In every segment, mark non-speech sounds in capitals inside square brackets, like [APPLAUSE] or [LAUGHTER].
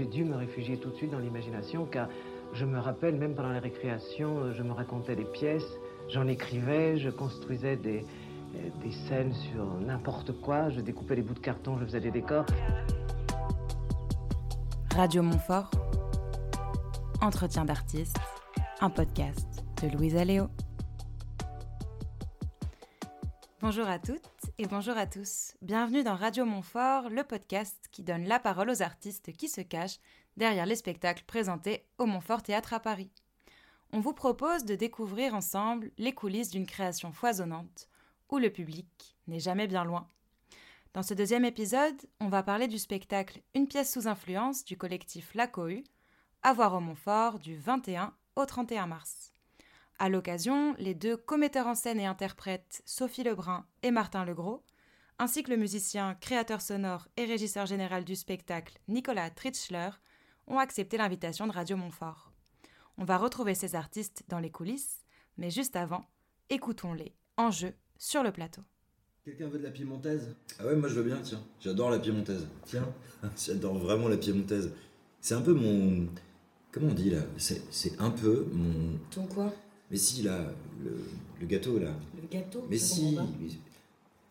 J'ai dû me réfugier tout de suite dans l'imagination car je me rappelle, même pendant les récréations, je me racontais des pièces, j'en écrivais, je construisais des, des scènes sur n'importe quoi, je découpais des bouts de carton, je faisais des décors. Radio Montfort, Entretien d'artistes, un podcast de Louise Aléo. Bonjour à toutes et bonjour à tous. Bienvenue dans Radio Montfort, le podcast qui donne la parole aux artistes qui se cachent derrière les spectacles présentés au Montfort Théâtre à Paris. On vous propose de découvrir ensemble les coulisses d'une création foisonnante où le public n'est jamais bien loin. Dans ce deuxième épisode, on va parler du spectacle Une pièce sous influence du collectif La Cohue, à voir au Montfort du 21 au 31 mars. À l'occasion, les deux commetteurs en scène et interprètes Sophie Lebrun et Martin Legros, ainsi que le musicien, créateur sonore et régisseur général du spectacle Nicolas Tritschler, ont accepté l'invitation de Radio Montfort. On va retrouver ces artistes dans les coulisses, mais juste avant, écoutons-les en jeu sur le plateau. Quelqu'un veut de la piémontaise? Ah ouais, moi je veux bien, tiens. J'adore la piémontaise. Tiens, [LAUGHS] j'adore vraiment la piémontaise. C'est un peu mon. Comment on dit là? C'est un peu mon. Ton quoi? Mais si, là, le, le gâteau là. Le gâteau Mais si.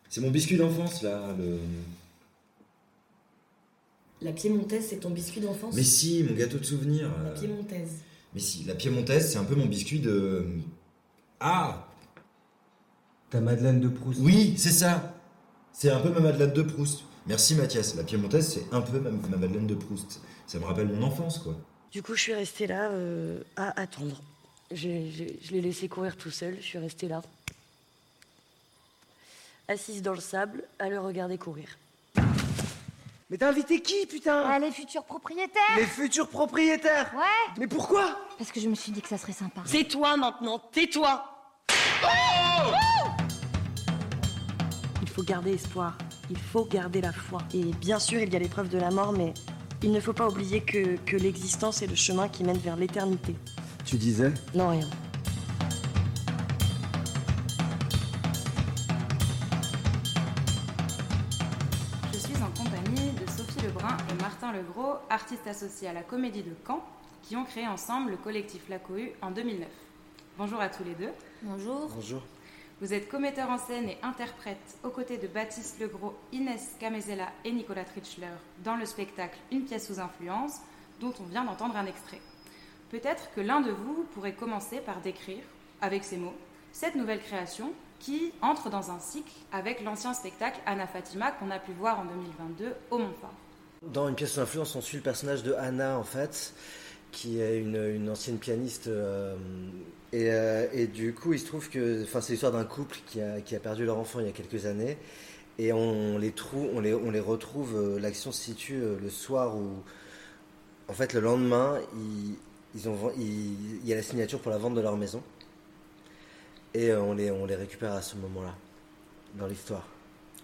C'est mon biscuit d'enfance là. Le... La piémontaise, c'est ton biscuit d'enfance? Mais si, mon gâteau de souvenir. La euh, piémontaise. Mais si, la piémontaise, c'est un peu mon biscuit de. Ah Ta Madeleine de Proust. Oui, c'est ça C'est un peu ma Madeleine de Proust. Merci Mathias, la piémontaise, c'est un peu ma, ma Madeleine de Proust. Ça me rappelle mon enfance quoi. Du coup, je suis restée là euh, à attendre. Je l'ai laissé courir tout seul, je suis restée là. Assise dans le sable, à le regarder courir. Mais t'as invité qui, putain? Ah, les futurs propriétaires Les futurs propriétaires Ouais Mais pourquoi? Parce que je me suis dit que ça serait sympa. Tais-toi maintenant, tais-toi Il faut garder espoir, il faut garder la foi. Et bien sûr, il y a l'épreuve de la mort, mais il ne faut pas oublier que, que l'existence est le chemin qui mène vers l'éternité. Tu disais Non, rien. Je suis en compagnie de Sophie Lebrun et Martin Legros, artistes associés à la Comédie de Caen, qui ont créé ensemble le collectif La Cohue en 2009. Bonjour à tous les deux. Bonjour. Bonjour. Vous êtes commetteur en scène et interprète aux côtés de Baptiste Legros, Inès Camezella et Nicolas Tritschler dans le spectacle Une pièce sous influence, dont on vient d'entendre un extrait. Peut-être que l'un de vous pourrait commencer par décrire, avec ces mots, cette nouvelle création qui entre dans un cycle avec l'ancien spectacle Anna Fatima qu'on a pu voir en 2022 au Montfort. Dans une pièce d'influence, on suit le personnage de Anna, en fait, qui est une, ancienne pianiste. euh, et, euh, et du coup, il se trouve que. C'est l'histoire d'un couple qui a, qui a perdu leur enfant il y a quelques années. Et on les, trouve, on les, on les retrouve. euh, L'action se situe le soir où. En fait, le lendemain, ils, ils ont, ven- ils- il y a la signature pour la vente de leur maison. Et euh, on, les, on les récupère à ce moment-là, dans l'histoire.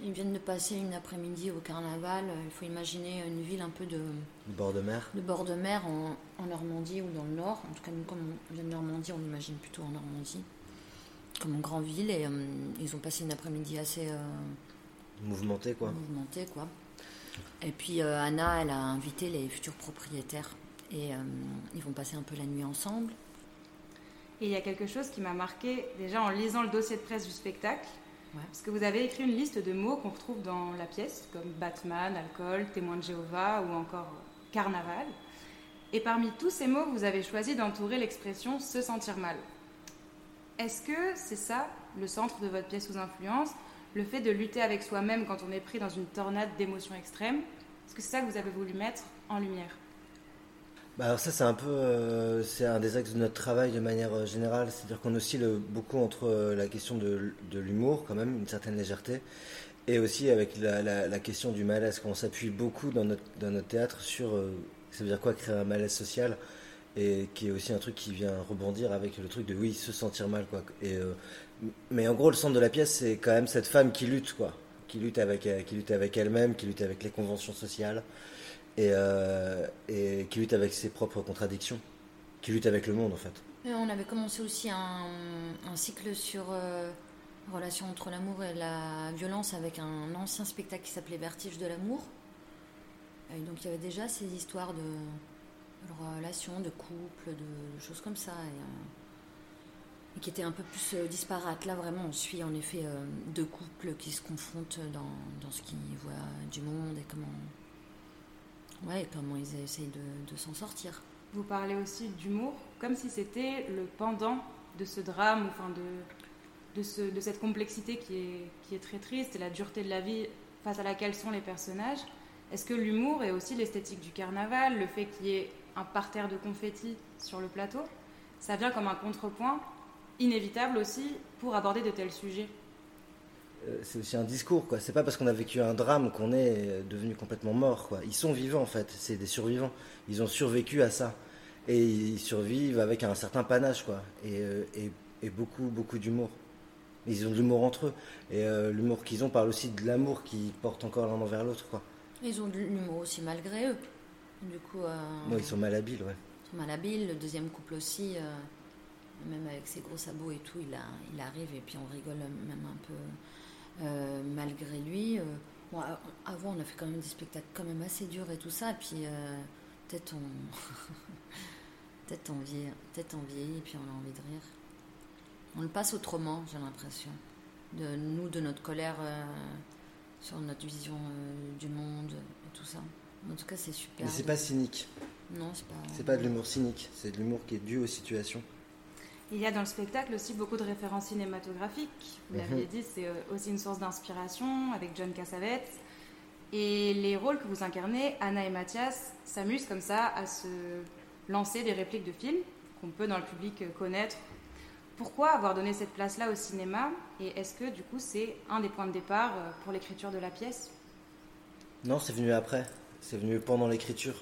Ils viennent de passer une après-midi au carnaval. Il faut imaginer une ville un peu de, bord de mer. de bord de mer en, en Normandie ou dans le nord. En tout cas, nous, comme on vient de Normandie, on imagine plutôt en Normandie. Comme une grande ville. Et euh, ils ont passé une après-midi assez euh, Mouvementé, quoi. mouvementée, quoi. Et puis euh, Anna, elle a invité les futurs propriétaires. Et euh, ils vont passer un peu la nuit ensemble. Et il y a quelque chose qui m'a marqué déjà en lisant le dossier de presse du spectacle, Ouais. parce que vous avez écrit une liste de mots qu'on retrouve dans la pièce, comme Batman, alcool, témoin de Jéhovah ou encore euh, carnaval. Et parmi tous ces mots, vous avez choisi d'entourer l'expression se sentir mal. Est-ce que c'est ça le centre de votre pièce sous influence, le fait de lutter avec soi-même quand on est pris dans une tornade d'émotions extrêmes? Est-ce que c'est ça que vous avez voulu mettre en lumière? Bah alors ça c'est un peu euh, c'est un des axes de notre travail de manière euh, générale, c'est-à-dire qu'on oscille beaucoup entre euh, la question de, l'humour quand même, une certaine légèreté, et aussi avec la, question du malaise. Quand on s'appuie beaucoup dans notre, dans notre théâtre sur euh, ça veut dire quoi créer un malaise social et qui est aussi un truc qui vient rebondir avec le truc de oui se sentir mal quoi. Et euh, mais en gros le centre de la pièce c'est quand même cette femme qui lutte quoi, qui lutte avec euh, qui lutte avec elle-même, qui lutte avec les conventions sociales et, euh, et qui lutte avec ses propres contradictions, qui lutte avec le monde en fait. Et on avait commencé aussi un, cycle sur euh, relation entre l'amour et la violence avec un ancien spectacle qui s'appelait Vertige de l'amour. Et donc il y avait déjà ces histoires de, relations, de couple, de, choses comme ça. Et, euh, et qui étaient un peu plus euh, disparates. Là, vraiment, on suit en effet euh, deux couples qui se confrontent dans, dans ce qu'ils voient du monde et comment, ouais, et comment ils essayent de, s'en sortir. Vous parlez aussi d'humour, comme si c'était le pendant de ce drame, enfin de, de, ce, de cette complexité qui est, qui est très triste et la dureté de la vie face à laquelle sont les personnages. Est-ce que l'humour est aussi l'esthétique du carnaval, le fait qu'il y ait un parterre de confettis sur le plateau? Ça vient comme un contrepoint inévitable aussi pour aborder de tels sujets. Euh, c'est aussi un discours, quoi. C'est pas parce qu'on a vécu un drame qu'on est devenu complètement mort, quoi. Ils sont vivants, en fait. C'est des survivants. Ils ont survécu à ça. Et ils survivent avec un certain panache, quoi. Et, euh, et, et beaucoup, beaucoup d'humour. Ils ont de l'humour entre eux. Et euh, l'humour qu'ils ont parle aussi de l'amour qu'ils portent encore l'un envers l'autre, quoi. Ils ont de l'humour aussi malgré eux. Du coup. Euh, ils sont malhabiles, ouais. ils sont malhabiles. Le deuxième couple aussi, euh, même avec ses gros sabots et tout, il, a, il arrive et puis on rigole même un peu euh, malgré lui. Euh, bon, avant, on a fait quand même des spectacles quand même assez durs et tout ça. Et puis euh, peut-être on. [LAUGHS] peut-être on, vieillit, peut-être on vieillit et puis on a envie de rire. On le passe autrement, j'ai l'impression. De nous, de notre colère euh, sur notre vision du monde et tout ça. En tout cas, c'est super. Mais c'est pas cynique. Non, c'est pas. C'est pas de l'humour cynique. C'est de l'humour qui est dû aux situations. Il y a dans le spectacle aussi beaucoup de références cinématographiques. Vous Mhm. l'aviez dit, c'est euh, aussi une source d'inspiration avec John Cassavetes. Et les rôles que vous incarnez, Anna et Mathias, s'amusent comme ça à se lancer des répliques de films qu'on peut dans le public euh, connaître. Pourquoi avoir donné cette place-là au cinéma Et est-ce que du coup c'est un des points de départ euh, pour l'écriture de la pièce? Non, c'est venu après. C'est venu pendant l'écriture.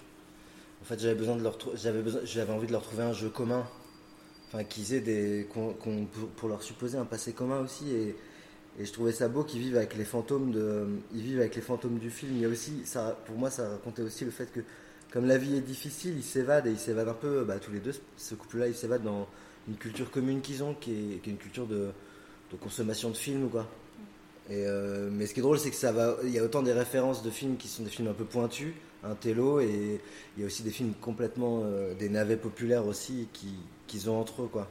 En fait, j'avais besoin de leur, j'avais besoin, j'avais envie de leur trouver un jeu commun, qu'ils aient des, pour, leur supposer un passé commun aussi. Et, je trouvais ça beau qu'ils vivent avec les fantômes ils vivent avec les fantômes du film. Aussi, pour moi, ça racontait aussi le fait que, comme la vie est difficile, ils s'évadent et ils s'évadent un peu, bah, tous les deux. Ce couple-là, ils s'évadent dans une culture commune qu'ils ont, qui est, une culture de, consommation de films, quoi. Euh, mais ce qui est drôle, c'est que ça va. Il y a autant des références de films qui sont des films un peu pointus, un télo, et il y a aussi des films complètement euh, des navets populaires aussi qui qu'ils ont entre eux, quoi.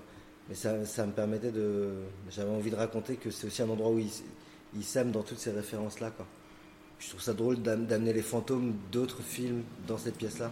Mais ça, ça me permettait de. J'avais envie de raconter que c'est aussi un endroit où ils ils s'aiment dans toutes ces références-là, quoi. Je trouve ça drôle d'am- d'amener les fantômes d'autres films dans cette pièce-là.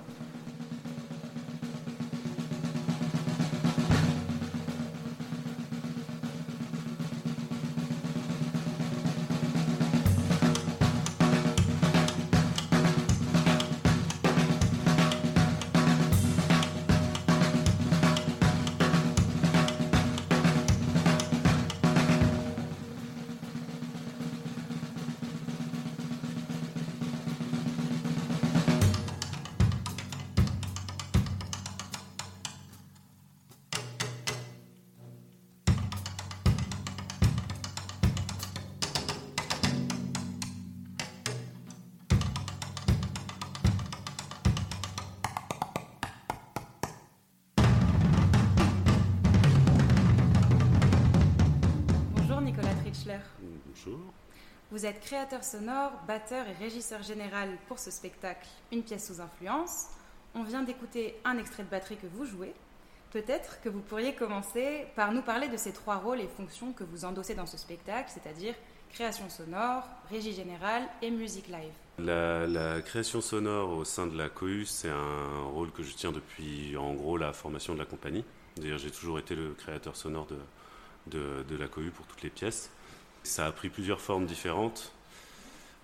Bonjour. Vous êtes créateur sonore, batteur et régisseur général pour ce spectacle Une pièce sous influence. On vient d'écouter un extrait de batterie que vous jouez. Peut-être que vous pourriez commencer par nous parler de ces trois rôles et fonctions que vous endossez dans ce spectacle, c'est-à-dire création sonore, régie générale et musique live. La, la création sonore au sein de la cohue, c'est un rôle que je tiens depuis en gros la formation de la compagnie. D'ailleurs, j'ai toujours été le créateur sonore de, de, de la cohue pour toutes les pièces. Ça a pris plusieurs formes différentes.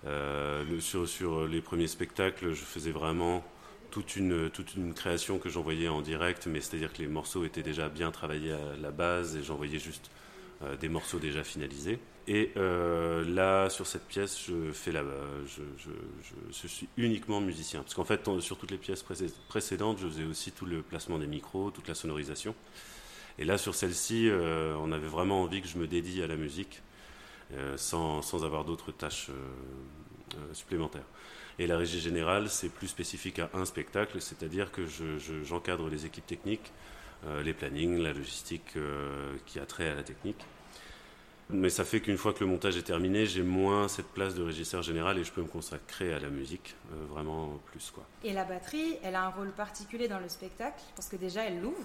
Euh, sur, les premiers spectacles, je faisais vraiment toute une, création que j'envoyais en direct, mais c'est-à-dire que les morceaux étaient déjà bien travaillés à la base et j'envoyais juste euh, des morceaux déjà finalisés. Et euh, là, sur cette pièce, je fais la, je, suis uniquement musicien, parce qu'en fait, sur toutes les pièces précé- précédentes, je faisais aussi tout le placement des micros, toute la sonorisation. Et là, sur celle-ci, on avait vraiment envie que je me dédie à la musique, sans, sans avoir d'autres tâches euh, euh, supplémentaires. Et la régie générale, c'est plus spécifique à un spectacle, c'est-à-dire que je- je- j'encadre les équipes techniques, euh, les plannings, la logistique euh, qui a trait à la technique. Mais ça fait qu'une fois que le montage est terminé, j'ai moins cette place de régisseur général et je peux me consacrer à la musique euh, vraiment plus. Quoi. Et la batterie, elle a un rôle particulier dans le spectacle parce que déjà elle l'ouvre,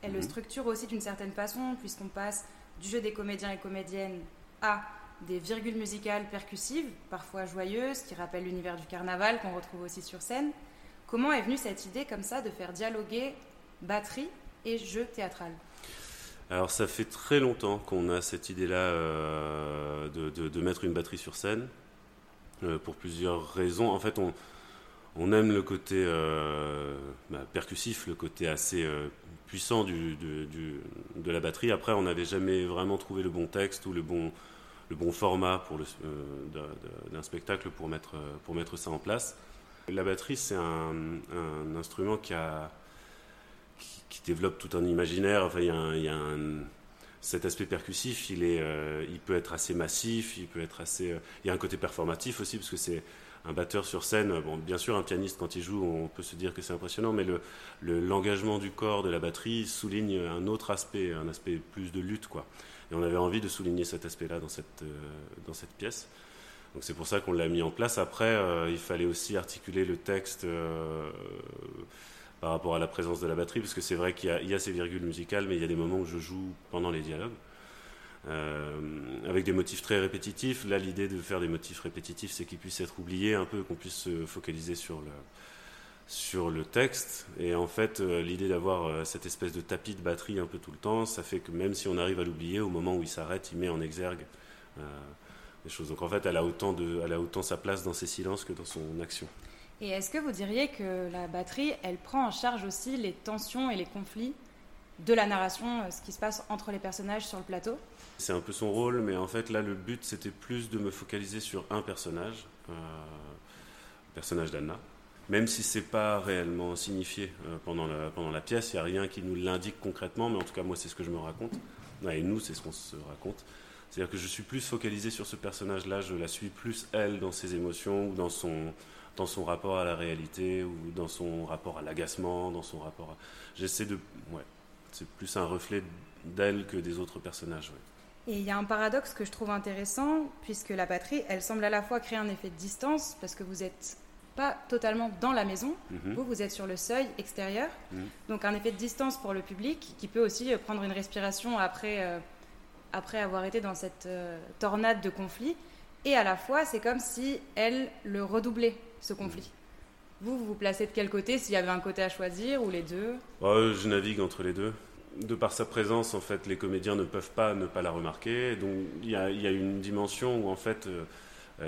elle le Mhm. structure aussi d'une certaine façon puisqu'on passe du jeu des comédiens et comédiennes à des virgules musicales percussives, parfois joyeuses, qui rappellent l'univers du carnaval qu'on retrouve aussi sur scène. Comment est venue cette idée comme ça de faire dialoguer batterie et jeu théâtral? Alors ça fait très longtemps qu'on a cette idée-là euh, de, mettre une batterie sur scène, euh, pour plusieurs raisons. En fait, on, aime le côté euh, bah, percussif, le côté assez euh, puissant de la batterie. Après, on n'avait jamais vraiment trouvé le bon texte ou le bon, le bon format le, euh, d'un- spectacle pour mettre, euh, pour mettre ça en place. La batterie, c'est un, instrument qui qui, développe tout un imaginaire. Enfin, il y a, cet aspect percussif, il, est, euh, il peut être assez massif, il peut être assez. il y a un côté performatif aussi, parce que c'est un batteur sur scène. Bon, bien sûr, un pianiste, quand il joue, on peut se dire que c'est impressionnant, mais le, le- l'engagement du corps de la batterie souligne un autre aspect, un aspect plus de lutte, quoi. Et on avait envie de souligner cet aspect-là dans cette, euh, dans cette pièce. Donc c'est pour ça qu'on l'a mis en place. Après, euh, il fallait aussi articuler le texte euh, par rapport à la présence de la batterie, parce que c'est vrai qu'il y, a- ces virgules musicales, mais il y a des moments où je joue pendant les dialogues. avec des motifs très répétitifs. Là, l'idée de faire des motifs répétitifs, c'est qu'ils puissent être oubliés un peu, qu'on puisse se focaliser sur le, sur le texte. Et en fait, euh, l'idée d'avoir euh, cette espèce de tapis de batterie un peu tout le temps, ça fait que même si on arrive à l'oublier, au moment où il s'arrête, il met en exergue euh, des choses. Donc en fait, elle a, autant de, elle a autant sa place dans ses silences que dans son action. Et est-ce que vous diriez que la batterie, elle prend en charge aussi les tensions et les conflits de la narration, euh, ce qui se passe entre les personnages sur le plateau? C'est un peu son rôle, mais en fait, là, le but, c'était plus de me focaliser sur un personnage, le personnage d'Anna. Même si c'est pas réellement signifié euh, pendant, la, pendant la pièce, il n'y a rien qui nous l'indique concrètement, mais en tout cas, moi, c'est ce que je me raconte. Et nous, c'est ce qu'on se raconte. C'est-à-dire que je suis plus focalisé sur ce personnage-là, je la suis plus, elle, dans ses émotions, ou dans son, dans son rapport à la réalité, ou dans son rapport à l'agacement, dans son rapport à... J'essaie de... Ouais, c'est plus un reflet d'elle que des autres personnages. Et il y a un paradoxe que je trouve intéressant, puisque la batterie, elle semble à la fois créer un effet de distance, parce que vous n'êtes pas totalement dans la maison, Mhm. vous, vous êtes sur le seuil extérieur, Mhm. donc un effet de distance pour le public, qui peut aussi euh, prendre une respiration après, euh, après avoir été dans cette euh, tornade de conflit, et à la fois, c'est comme si elle le redoublait, ce conflit. Vous, vous vous placez de quel côté, s'il y avait un côté à choisir, ou les deux? Ouais, je navigue entre les deux. De par sa présence, en fait, les comédiens ne peuvent pas ne pas la remarquer. Donc, il y a, il y a une dimension où, en fait, euh,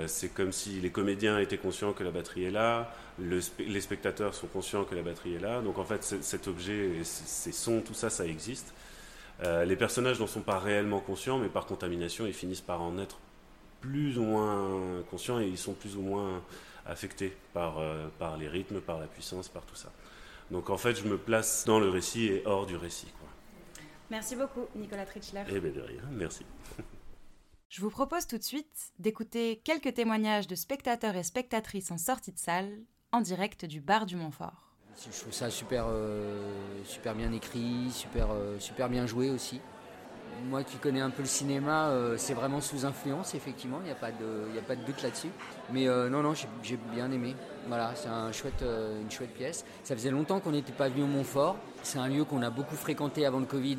c'est comme si les comédiens étaient conscients que la batterie est là, le les spectateurs sont conscients que la batterie est là. Donc, en fait, cet objet, ces sons, tout ça, ça existe. Euh, les personnages n'en sont pas réellement conscients, mais par contamination, ils finissent par en être plus ou moins conscients et ils sont plus ou moins affectés par, euh, par les rythmes, par la puissance, par tout ça. Donc en fait, je me place dans le récit et hors du récit. Quoi. Merci beaucoup, Nicolas Tritschler. Eh bien, de rien, merci. [LAUGHS] Je vous propose tout de suite d'écouter quelques témoignages de spectateurs et spectatrices en sortie de salle, en direct du bar du Montfort. Je trouve ça super, euh, super bien écrit, super, euh, super bien joué aussi. Moi qui connais un peu le cinéma, euh, c'est vraiment sous influence, effectivement, il n'y a, pas de- y a pas de doute là-dessus. Mais non, non, j'ai bien aimé. Voilà, c'est une chouette pièce. Ça faisait longtemps qu'on n'était pas venu au Montfort. C'est un lieu qu'on a beaucoup fréquenté avant le Covid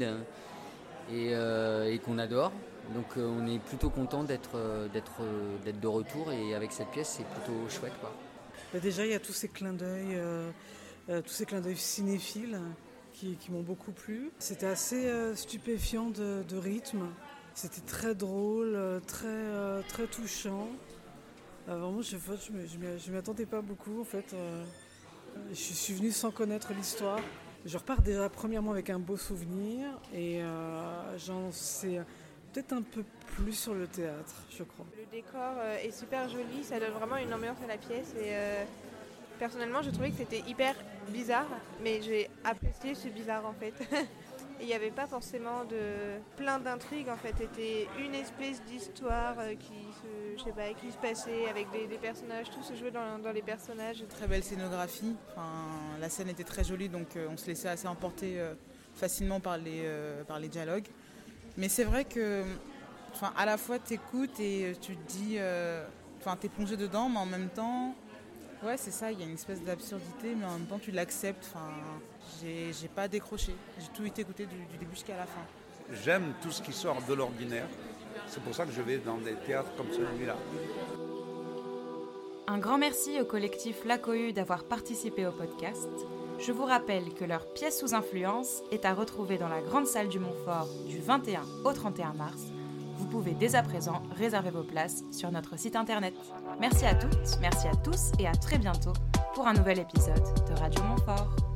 euh, et qu'on adore. Donc euh, on est plutôt content d'être euh, euh, d'être de retour et avec cette pièce, c'est plutôt chouette. Quoi. Bah, déjà, il y a tous ces clins d'œil, tous ces clins d'œil cinéphiles qui, m'ont beaucoup plu. C'était assez stupéfiant de, rythme. C'était très drôle, très, très touchant. Vraiment, je je m'y- attendais pas beaucoup. En fait, je suis venue sans connaître l'histoire. Je repars déjà premièrement avec un beau souvenir et j'en sais peut-être un peu plus sur le théâtre, je crois. Le décor euh, est super joli, ça donne vraiment une ambiance à la pièce et euh, personnellement je trouvais que c'était hyper bizarre, mais j'ai apprécié ce bizarre en fait. [LAUGHS] Il n'y avait pas forcément de plein d'intrigues en fait, c'était une espèce d'histoire euh, qui se, je sais pas, qui se passait avec des, des personnages, tout se jouait dans, dans les personnages. Très belle scénographie, enfin, la scène était très jolie donc on se laissait assez emporter facilement par les, par les dialogues. Mais c'est vrai que Enfin, à la fois t'écoutes et tu te dis, euh, enfin, t'es plongé dedans, mais en même temps, ouais, c'est ça. Il y a une espèce d'absurdité, mais en même temps, tu l'acceptes. Enfin, j'ai j'ai pas décroché. J'ai tout été écouté du, du début jusqu'à la fin. J'aime tout ce qui sort de l'ordinaire. C'est pour ça que je vais dans des théâtres comme celui-là. Un grand merci au collectif La Cohue d'avoir participé au podcast. Je vous rappelle que leur pièce sous influence est à retrouver dans la grande salle du Montfort du 21 au 31 mars. Vous pouvez dès à présent réserver vos places sur notre site internet. Merci à toutes, merci à tous et à très bientôt pour un nouvel épisode de Radio Montfort.